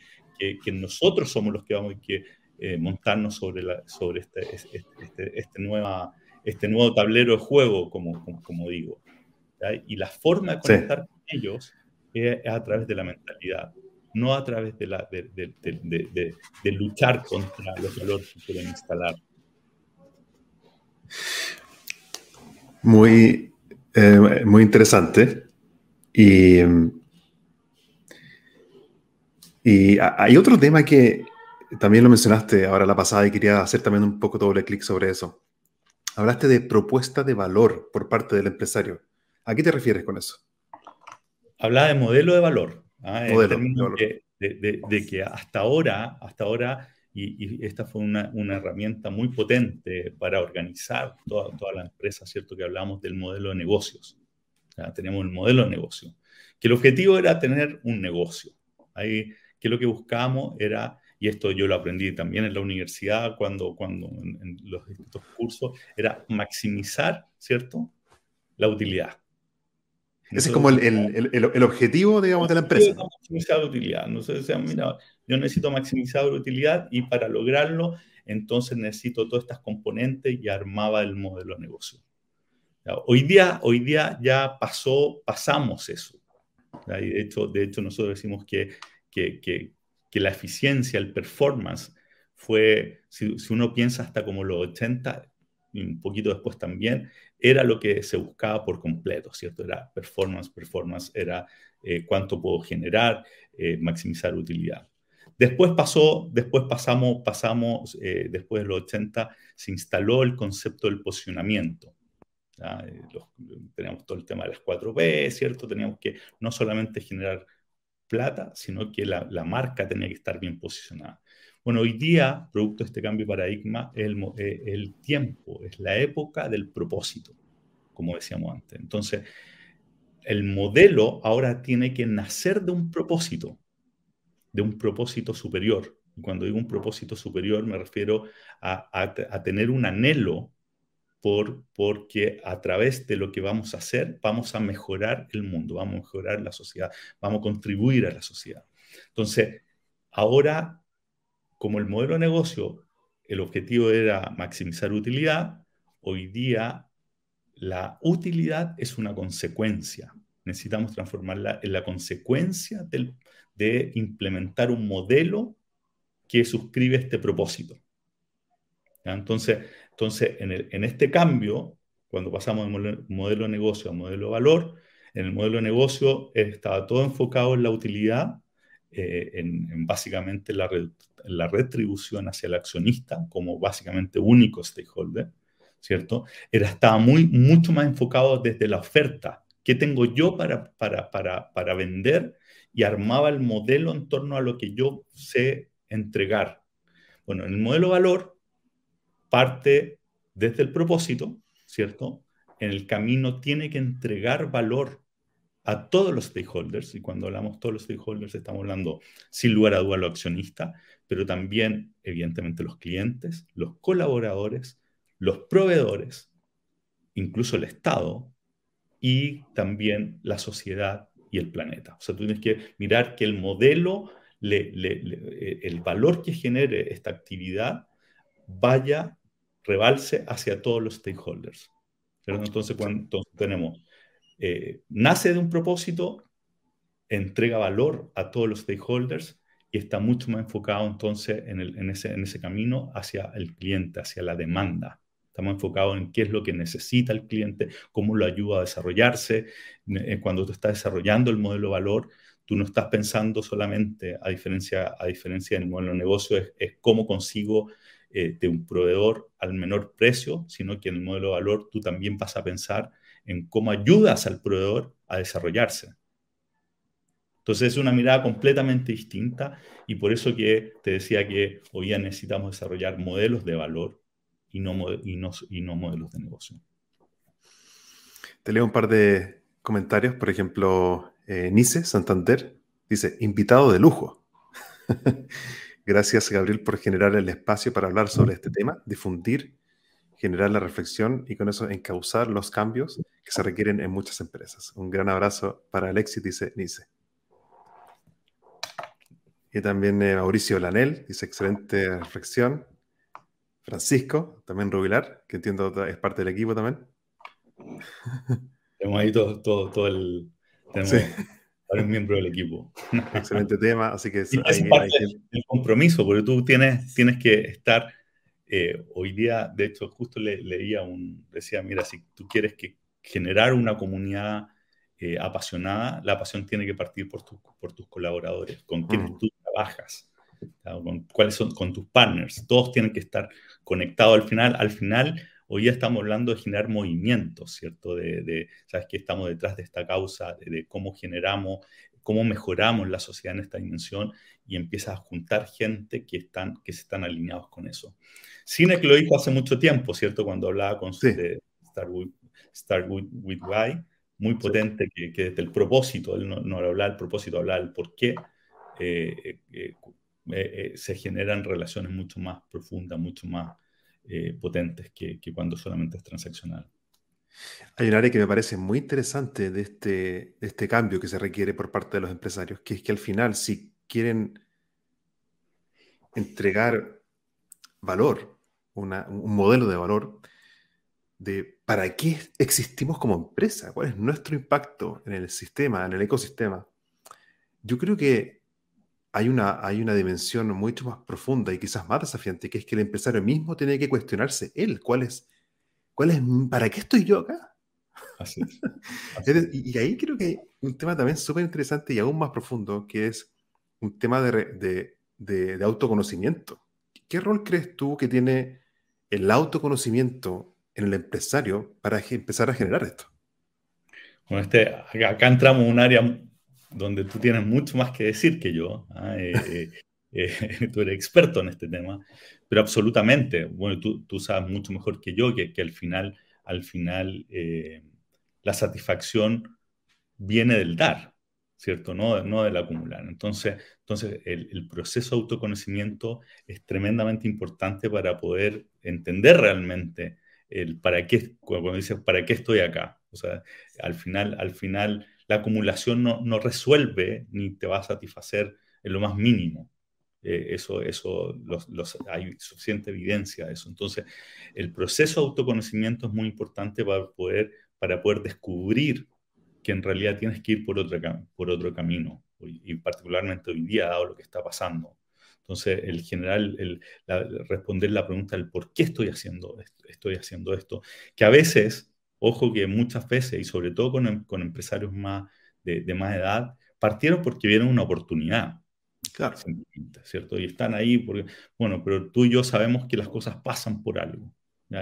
que, nosotros somos los que vamos a que, eh, montarnos sobre, la, sobre este, este, este, este, nueva, este nuevo tablero de juego, como, como, digo. Y la forma de conectar con ellos es a través de la mentalidad, no a través de, la, de, de, de luchar contra los valores que quieren instalar. Muy, eh, muy interesante. Y, y hay otro tema que también lo mencionaste ahora la pasada y quería hacer también un poco doble clic sobre eso. Hablaste de propuesta de valor por parte del empresario. ¿A qué te refieres con eso? Hablaba de modelo de valor. ¿ah? De, que hasta ahora, hasta ahora y, esta fue una, una, herramienta muy potente para organizar toda, toda, la empresa, ¿cierto? Que hablamos del modelo de negocios. Tenemos el modelo de negocio, que el objetivo era tener un negocio. Ahí, que lo que buscábamos era y esto yo lo aprendí también en la universidad, cuando, cuando en, los distintos cursos, era maximizar, ¿cierto? La utilidad. Ese es como el, el, el, objetivo, digamos, de la empresa. Maximizar la utilidad. ¿no? O mira, yo necesito maximizar la utilidad y para lograrlo, entonces necesito todas estas componentes y armaba el modelo de negocio. Hoy día, hoy día ya pasó, pasamos eso. de, hecho, de hecho, nosotros decimos que, que, que, que la eficiencia, el performance, fue, si, uno piensa hasta como los 80, y un poquito después también, era lo que se buscaba por completo, ¿cierto? Era performance, performance, era eh, cuánto puedo generar, eh, maximizar utilidad. Después pasó, después pasamos, pasamos eh, después de los 80, se instaló el concepto del posicionamiento. teníamos todo el tema de las 4P, ¿cierto? Teníamos que no solamente generar plata, sino que la, marca tenía que estar bien posicionada. Bueno, hoy día, producto de este cambio de paradigma, el, eh, el tiempo, es la época del propósito, como decíamos antes. Entonces, el modelo ahora tiene que nacer de un propósito, de un propósito superior. Y cuando digo un propósito superior, me refiero a, a tener un anhelo por, porque a través de lo que vamos a hacer vamos a mejorar el mundo, vamos a mejorar la sociedad, vamos a contribuir a la sociedad. Entonces, ahora, como el modelo de negocio, el objetivo era maximizar utilidad, hoy día la utilidad es una consecuencia. Necesitamos transformarla en la consecuencia de implementar un modelo que suscribe este propósito. Entonces, entonces, en, este cambio, cuando pasamos de modelo de negocio a modelo de valor, en el modelo de negocio estaba todo enfocado en la utilidad, eh, en, básicamente la, la, retribución hacia el accionista como básicamente único stakeholder, ¿cierto? Era, estaba muy, mucho más enfocado desde la oferta. ¿Qué tengo yo para, para, para, para vender? Y armaba el modelo en torno a lo que yo sé entregar. Bueno, en el modelo de valor parte desde el propósito, ¿cierto? En el camino tiene que entregar valor a todos los stakeholders, y cuando hablamos todos los stakeholders estamos hablando sin lugar a duda los accionistas, pero también evidentemente los clientes, los colaboradores, los proveedores, incluso el Estado y también la sociedad y el planeta. O sea, tienes que mirar que el modelo, el valor que genere esta actividad vaya rebalse hacia todos los stakeholders. Entonces, cuando tenemos, eh, nace de un propósito, entrega valor a todos los stakeholders y está mucho más enfocado entonces en, ese, camino hacia el cliente, hacia la demanda. Estamos enfocados en qué es lo que necesita el cliente, cómo lo ayuda a desarrollarse. Cuando tú estás desarrollando el modelo de valor, tú no estás pensando solamente, a diferencia, a diferencia del modelo de negocio, es, es cómo consigo eh, de un proveedor al menor precio, sino que en el modelo de valor tú también vas a pensar en cómo ayudas al proveedor a desarrollarse. Entonces es una mirada completamente distinta y por eso que te decía que hoy día necesitamos desarrollar modelos de valor y no, modelos de negocio. Te leo un par de comentarios, por ejemplo, eh, Nice Santander dice, invitado de lujo. Gracias, Gabriel, por generar el espacio para hablar sobre este tema, difundir, generar la reflexión y con eso encauzar los cambios que se requieren en muchas empresas. Un gran abrazo para Alexis, dice Nice. Y también eh, Mauricio Lanel, dice excelente reflexión. Francisco, también Rubilar, que entiendo es parte del equipo también. Tenemos ahí todo, todo, todo el... Tenemos varios miembros del equipo. Excelente tema, así que... es parte del compromiso, porque tú tienes, tienes que estar... Eh, hoy día, de hecho, justo le, leía un... Decía, mira, si tú quieres que generar una comunidad eh, apasionada, la pasión tiene que partir por, por tus colaboradores, con quienes mm. tú trabajas, con, cuáles son con tus partners. Todos tienen que estar conectados al final. Al final, hoy día estamos hablando de generar movimientos, ¿cierto? De, ¿sabes qué? Estamos detrás de esta causa, de, cómo generamos, cómo mejoramos la sociedad en esta dimensión y empiezas a juntar gente que, están, que se están alineados con eso. Cine lo dijo hace mucho tiempo, ¿cierto? Cuando hablaba con sí. de Start with, with Why muy potente que, desde el propósito, él no, no habla del propósito, habla del por qué eh, eh, eh, se generan relaciones mucho más profundas, mucho más potentes que, cuando solamente es transaccional. Hay un área que me parece muy interesante de este, de este cambio que se requiere por parte de los empresarios, que es que al final, si quieren entregar valor, un modelo de valor, de para qué existimos como empresa, cuál es nuestro impacto en el sistema, en el ecosistema. Yo creo que hay una, hay una dimensión mucho más profunda y quizás más desafiante, que es que el empresario mismo tiene que cuestionarse él, cuál es, cuál es, ¿para qué estoy yo acá? Así y, ahí creo que hay un tema también súper interesante y aún más profundo, que es un tema de, de, de autoconocimiento. ¿Qué rol crees tú que tiene el autoconocimiento en el empresario para empezar a generar esto? Bueno, este, acá, entramos en un área donde tú tienes mucho más que decir que yo. ¿ah? Eh, eh, eh, tú eres experto en este tema, pero absolutamente, bueno, tú, tú sabes mucho mejor que yo que, que al final, al final la satisfacción viene del dar, ¿cierto? No, no del acumular. Entonces, entonces el, el, proceso de autoconocimiento es tremendamente importante para poder entender realmente el para qué, cuando dices, ¿para qué estoy acá? O sea, al final, al final la acumulación no, no resuelve ni te va a satisfacer en lo más mínimo. Eh, eso, eso los, los, hay suficiente evidencia de eso. Entonces, el proceso de autoconocimiento es muy importante para poder, para poder descubrir que en realidad tienes que ir por otro, por otro camino, y particularmente hoy día, dado lo que está pasando. Entonces, el general, el, responder la pregunta del por qué estoy haciendo esto, estoy haciendo esto, que a veces, ojo que muchas veces, y sobre todo con, em, con empresarios más de, más edad, partieron porque vieron una oportunidad. Claro. ¿Cierto? Y están ahí porque, bueno, pero tú y yo sabemos que las cosas pasan por algo.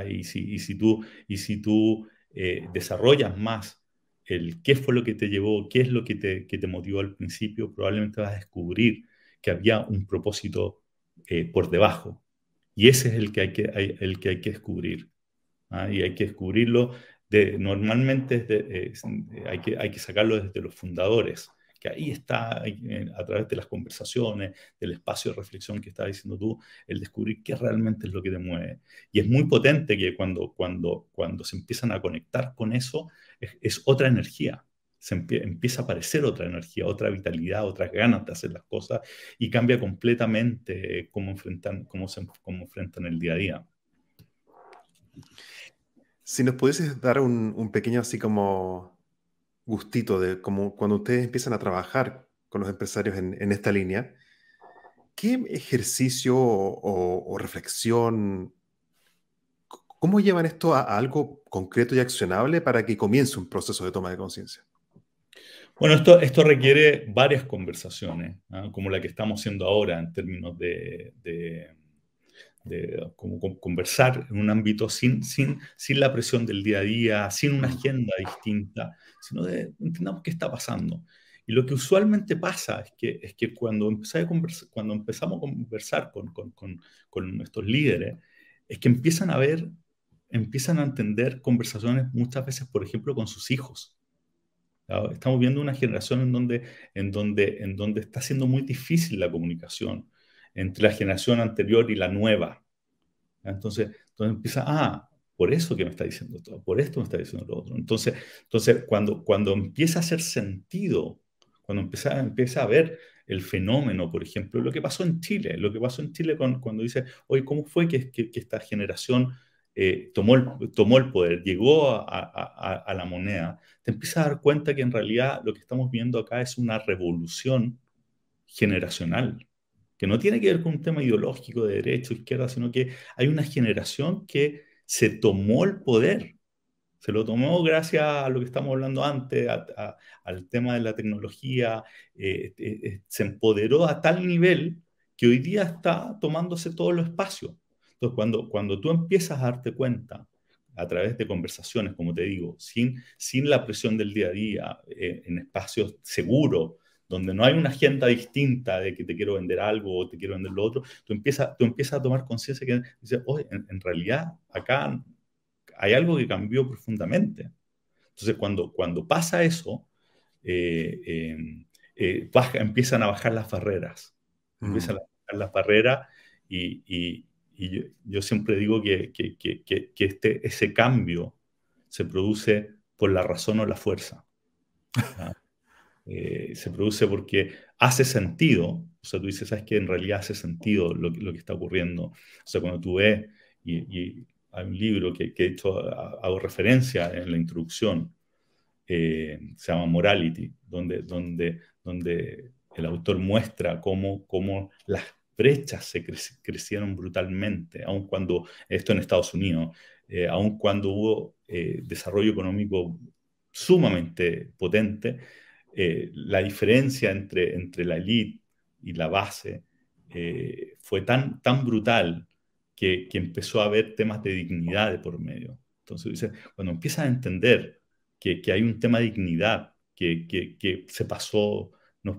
Y si, y si tú, y si tú eh, desarrollas más el qué fue lo que te llevó, qué es lo que te, que te motivó al principio, probablemente vas a descubrir que había un propósito eh, por debajo. Y ese es el que hay que, el que, hay que descubrir. ¿ah? Y hay que descubrirlo normalmente hay, que, hay que sacarlo desde los fundadores, que ahí está, eh, a través de las conversaciones, del espacio de reflexión que estás diciendo tú, el descubrir qué realmente es lo que te mueve. Y es muy potente que cuando, cuando, cuando se empiezan a conectar con eso, es otra energía se empieza a aparecer otra energía, otra vitalidad, otras ganas de hacer las cosas y cambia completamente cómo enfrentan, cómo se, cómo enfrentan el día a día. Si nos pudieses dar un, pequeño así como gustito de como cuando ustedes empiezan a trabajar con los empresarios en, esta línea, ¿qué ejercicio o, reflexión, cómo llevan esto a, algo concreto y accionable para que comience un proceso de toma de conciencia? Bueno, esto, esto requiere varias conversaciones, ¿ah? como la que estamos haciendo ahora en términos de, conversar en un ámbito sin, sin, sin la presión del día a día, sin una agenda distinta, sino de entendamos qué está pasando. Y lo que usualmente pasa es que, es que cuando, a cuando empezamos a conversar con, con, con, con nuestros líderes, es que empiezan a ver, empiezan a entender conversaciones muchas veces, por ejemplo, con sus hijos. Estamos viendo una generación en donde, en, donde, en donde está siendo muy difícil la comunicación entre la generación anterior y la nueva. Entonces, entonces empieza, ah, por eso que me está diciendo todo, por esto me está diciendo lo otro. Entonces, entonces cuando, cuando empieza a hacer sentido, cuando empieza, empieza a ver el fenómeno, por ejemplo, lo que pasó en Chile, lo que pasó en Chile con, cuando dice, oye, ¿cómo fue que, esta generación eh, tomó, el, tomó el poder, llegó a, la moneda, te empiezas a dar cuenta que en realidad lo que estamos viendo acá es una revolución generacional, que no tiene que ver con un tema ideológico de derecha o izquierda, sino que hay una generación que se tomó el poder. Se lo tomó gracias a lo que estamos hablando antes, al tema de la tecnología, eh, eh, se empoderó a tal nivel que hoy día está tomándose todo el espacio. Entonces, cuando, cuando tú empiezas a darte cuenta a través de conversaciones, como te digo, sin, sin la presión del día a día, eh, en espacios seguros, donde no hay una agenda distinta de que te quiero vender algo o te quiero vender lo otro, tú empiezas, tú empiezas a tomar conciencia que dices, oye, en, realidad acá hay algo que cambió profundamente. Entonces, cuando, cuando pasa eso, eh, em, eh, empiezan a bajar las barreras. Empiezan a bajar las barreras y, y yo, siempre digo que, que, que, que, este, ese cambio se produce por la razón o la fuerza. Eh, se produce porque hace sentido, o sea, tú dices, ¿sabes que En realidad hace sentido lo, lo que está ocurriendo. O sea, cuando tú ves, y, hay un libro que, que, de hecho hago referencia en la introducción, eh, se llama Morality, donde, donde, donde el autor muestra cómo, cómo las brechas se crecieron brutalmente, aun cuando, esto en Estados Unidos, eh, aun cuando hubo eh, desarrollo económico sumamente potente, eh, la diferencia entre, entre la élite y la base fue tan, tan brutal que, que, empezó a haber temas de dignidad de por medio. Entonces, dice, cuando empiezas a entender que, que hay un tema de dignidad que, que se pasó nos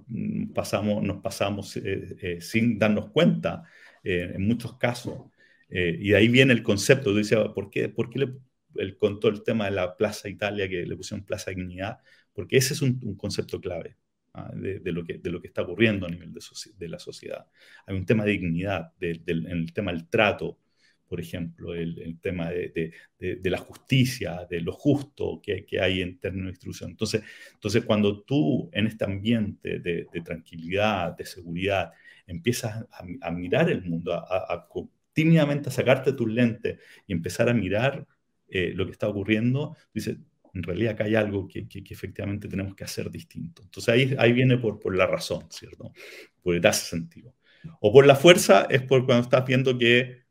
pasamos, nos pasamos eh, eh, sin darnos cuenta eh, en muchos casos. y de ahí viene el concepto. Tú dices, ¿por qué, por qué le, contó el tema de la Plaza Italia, que le pusieron Plaza Dignidad? Porque ese es un, concepto clave ¿ah? de, lo que, de lo que está ocurriendo a nivel de, de la sociedad. Hay un tema de dignidad, en el tema del trato, por ejemplo, el, tema de, la justicia, de lo justo que, hay en términos de instrucción. Entonces, entonces, cuando tú en este ambiente de, tranquilidad, de seguridad, empiezas a, mirar el mundo, a, tímidamente a sacarte tus lentes y empezar a mirar eh, lo que está ocurriendo, dices, en realidad acá hay algo que, efectivamente tenemos que hacer distinto. Entonces ahí, ahí viene por, por la razón, ¿cierto? Porque te hace sentido. O por la fuerza es por cuando estás viendo que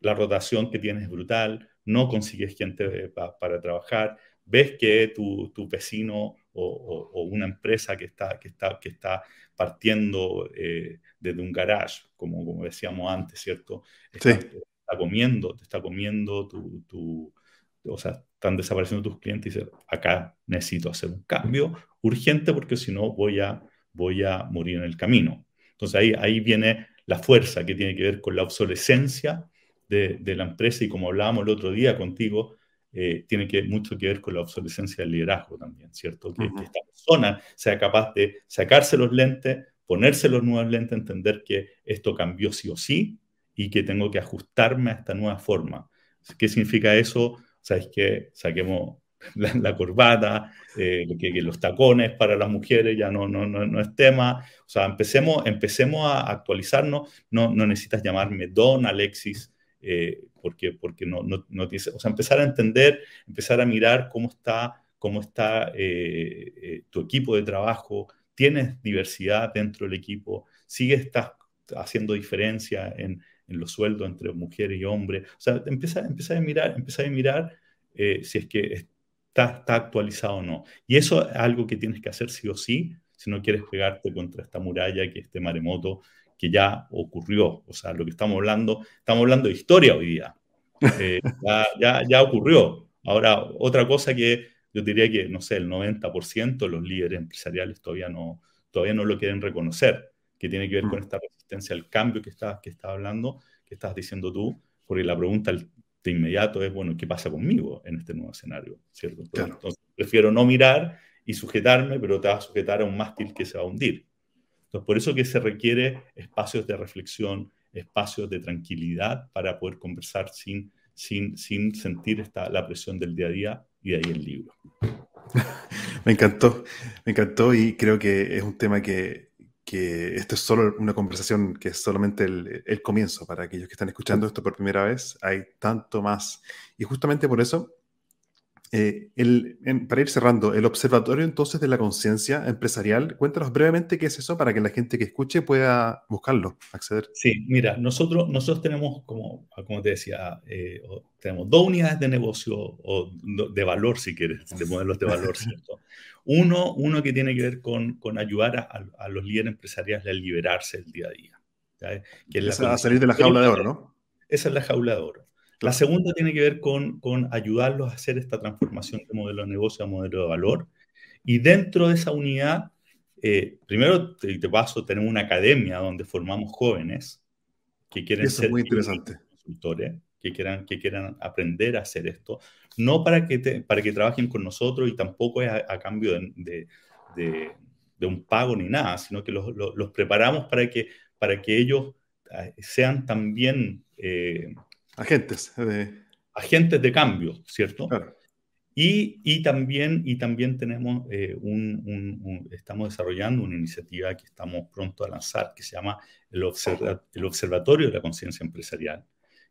la rotación que tienes es brutal, no consigues gente para trabajar, ves que tu, tu vecino o, una empresa que está, que está, que está partiendo eh, desde un garage, como, como decíamos antes, ¿cierto? Está, Te está comiendo, te está comiendo tu, tu, o sea, están desapareciendo tus clientes y dices, acá necesito hacer un cambio urgente porque si no voy a, voy a morir en el camino. Entonces ahí, ahí viene la fuerza que tiene que ver con la obsolescencia de, la empresa y como hablábamos el otro día contigo, eh, tiene que, mucho que ver con la obsolescencia del liderazgo también, ¿cierto? Que, esta persona sea capaz de sacarse los lentes, ponerse los nuevos lentes, entender que esto cambió sí o sí y que tengo que ajustarme a esta nueva forma. ¿Qué significa eso? Sabes que saquemos la, corbata, eh, que, los tacones para las mujeres ya no, no, no, no, es tema. O sea, empecemos, empecemos a actualizarnos. No, no necesitas llamarme Don Alexis eh, porque, porque no, no, no o sea, empezar a entender, empezar a mirar cómo está, cómo está eh, tu equipo de trabajo, tienes diversidad dentro del equipo, sigue estás haciendo diferencia en, en, los sueldos entre mujeres y hombres, o sea, empezar, empezar a mirar, empezar a mirar si es que está, está actualizado o no. Y eso es algo que tienes que hacer sí o sí, si no quieres pegarte contra esta muralla que este maremoto que ya ocurrió. O sea, lo que estamos hablando, estamos hablando de historia hoy día. Eh, ya, ya, ocurrió. Ahora, otra cosa que yo diría que, no sé, el 90% de los líderes empresariales todavía no, todavía no lo quieren reconocer, que tiene que ver con mm. esta resistencia al cambio que estás que está hablando, que estás diciendo tú, porque la pregunta de inmediato es, bueno, ¿qué pasa conmigo en este nuevo escenario? ¿Cierto? Entonces, prefiero no mirar y sujetarme, pero te vas a sujetar a un mástil que se va a hundir. Entonces, por eso que se requiere espacios de reflexión, espacios de tranquilidad para poder conversar sin, sin, sin sentir esta, la presión del día a día y de ahí el libro. me encantó, me encantó y creo que es un tema que, que esto es solo una conversación que es solamente el, comienzo para aquellos que están escuchando esto por primera vez. Hay tanto más. Y justamente por eso, eh, el, para ir cerrando, el Observatorio entonces de la Conciencia Empresarial, cuéntanos brevemente qué es eso para que la gente que escuche pueda buscarlo, acceder. Sí, mira, nosotros, nosotros tenemos, como, como te decía, eh, tenemos dos unidades de negocio o de valor, si quieres, de modelos de valor, ¿cierto? Uno, uno que tiene que ver con, con ayudar a, a, los líderes empresariales a liberarse del día a día. Que es a salir de la jaula de oro, ¿no? Esa es la jaula de oro. La segunda tiene que ver con, con ayudarlos a hacer esta transformación de modelo de negocio a modelo de valor. Y dentro de esa unidad, eh, primero te, te, paso, tenemos una academia donde formamos jóvenes que quieren ser muy interesante. consultores que quieran, que quieran aprender a hacer esto, no para que, para que trabajen con nosotros y tampoco es a, cambio de, de, de, un pago ni nada, sino que los, los, preparamos para que, para que ellos eh, sean también... Eh, agentes. agentes de cambio, ¿cierto? Y, y, también, y también tenemos eh, un, un, estamos desarrollando una iniciativa que estamos pronto a lanzar que se llama el, el Observatorio de la Conciencia Empresarial,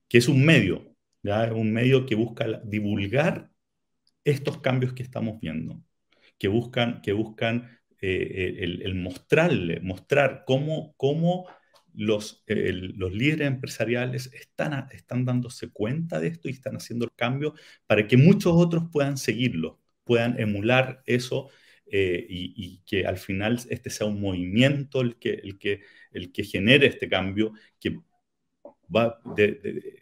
que es un medio, ¿ya? un medio que busca divulgar estos cambios que estamos viendo, que buscan, que buscan eh, el, mostrarle, mostrar cómo, cómo los, los líderes empresariales están, están dándose cuenta de esto y están haciendo el cambio para que muchos otros puedan seguirlo, puedan emular eso eh, y, que al final este sea un movimiento el que, el que, el que genere este cambio, que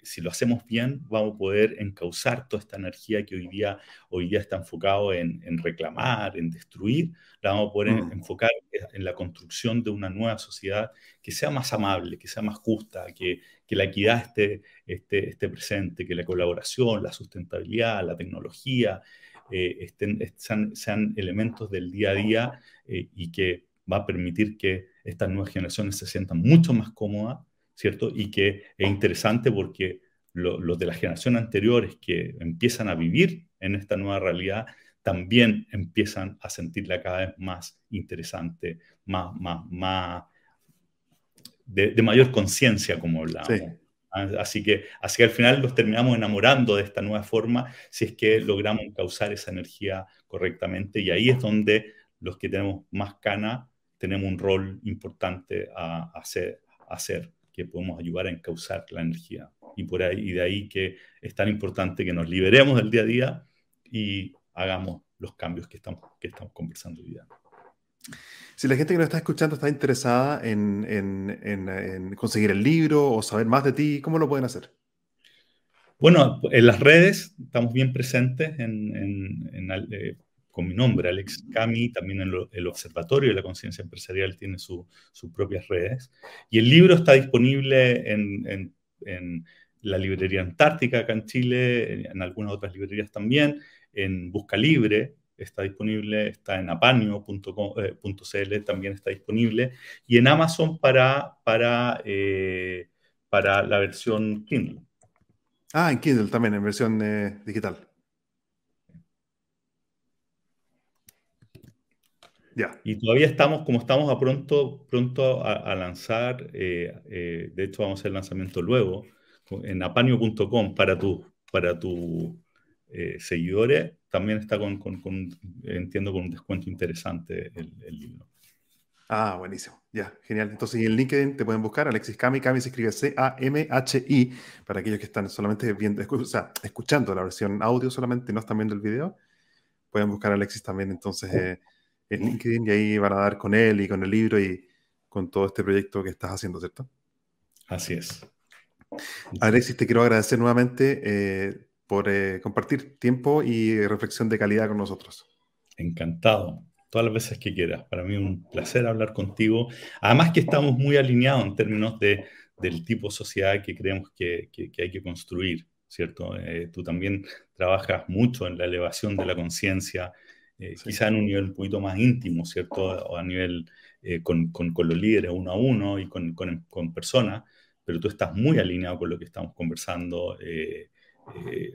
si lo hacemos bien, vamos a poder encauzar toda esta energía que hoy día, hoy día está enfocado en, reclamar, en destruir, la vamos a poder mm. enfocar en la construcción de una nueva sociedad que sea más amable, que sea más justa, que, que la equidad esté, esté, esté, presente, que la colaboración, la sustentabilidad, la tecnología eh, estén, sean, sean, elementos del día a día eh, y que va a permitir que estas nuevas generaciones se sientan mucho más cómodas ¿cierto? Y que es interesante porque los de la generación anteriores que empiezan a vivir en esta nueva realidad también empiezan a sentirla cada vez más interesante, más, más, más de, mayor conciencia, como hablamos. Ah, así que, así que al final los terminamos enamorando de esta nueva forma si es que logramos causar esa energía correctamente. Y ahí es donde los que tenemos más cana tenemos un rol importante a, hacer, a hacer que podemos ayudar a encauzar la energía. Y, por ahí, y de ahí que es tan importante que nos liberemos del día a día y hagamos los cambios que estamos, que estamos conversando hoy día. Si la gente que nos está escuchando está interesada en, en, en, conseguir el libro o saber más de ti, ¿cómo lo pueden hacer? Bueno, en las redes estamos bien presentes en, eh, con mi nombre, Alex Cami, también el, el Observatorio de la Conciencia Empresarial tiene sus propias redes. Y el libro está disponible en, en, la librería Antártica acá en Chile, en algunas otras librerías también, en Busca Libre está disponible, está en apaño.cl eh, también está disponible, y en Amazon para, para, eh, para la versión Kindle. Ah, en Kindle también, en versión eh, digital. Y todavía estamos, como estamos a pronto, pronto a, lanzar, eh, eh, de hecho vamos a hacer el lanzamiento luego, en apanio.com para tus para tu, eh, seguidores, también está con, con, entiendo, con un descuento interesante el, libro. Ah, buenísimo. Ya, genial. Entonces, en LinkedIn te pueden buscar Alexis Cami. Cami se escribe C-A-M-H-I para aquellos que están solamente viendo, o sea, escuchando la versión audio solamente, no están viendo el video. Pueden buscar a Alexis también, entonces, en LinkedIn y ahí van a dar con él y con el libro y con todo este proyecto que estás haciendo, ¿cierto? Así es. Alexis, te quiero agradecer nuevamente eh, por eh, compartir tiempo y reflexión de calidad con nosotros. Encantado, todas las veces que quieras. Para mí es un placer hablar contigo. Además que estamos muy alineados en términos de, del tipo de sociedad que creemos que, que, hay que construir, ¿cierto? Eh, tú también trabajas mucho en la elevación de la conciencia, eh, quizá en un nivel un poquito más íntimo, ¿cierto? O a nivel eh, con, con, con, los líderes uno a uno y con, con, personas, pero tú estás muy alineado con lo que estamos conversando, eh,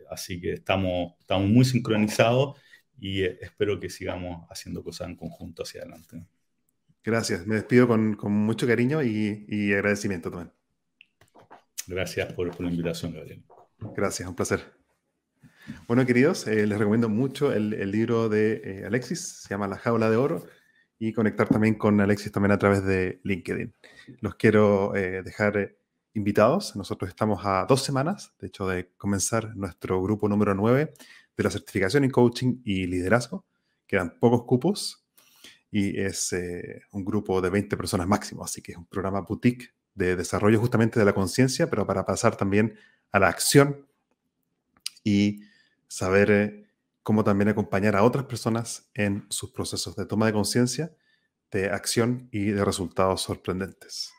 así que estamos, estamos muy sincronizados y espero que sigamos haciendo cosas en conjunto hacia adelante. Gracias. Me despido con, mucho cariño y, agradecimiento también. Gracias por, la invitación, Gabriel. Gracias, un placer. Bueno, queridos, eh, les recomiendo mucho el, libro de eh, Alexis, se llama La Jaula de Oro, y conectar también con Alexis también a través de LinkedIn. Los quiero eh, dejar invitados. Nosotros estamos a dos semanas, de hecho, de comenzar nuestro grupo número 9 de la certificación en coaching y liderazgo. Quedan pocos cupos y es eh, un grupo de 20 personas máximo, así que es un programa boutique de desarrollo justamente de la conciencia, pero para pasar también a la acción y saber eh, cómo también acompañar a otras personas en sus procesos de toma de conciencia, de acción y de resultados sorprendentes.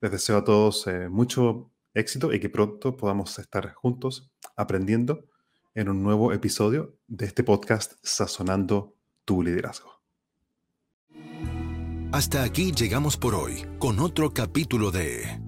Les deseo a todos eh, mucho éxito y que pronto podamos estar juntos aprendiendo en un nuevo episodio de este podcast Sazonando tu liderazgo. Hasta aquí llegamos por hoy con otro capítulo de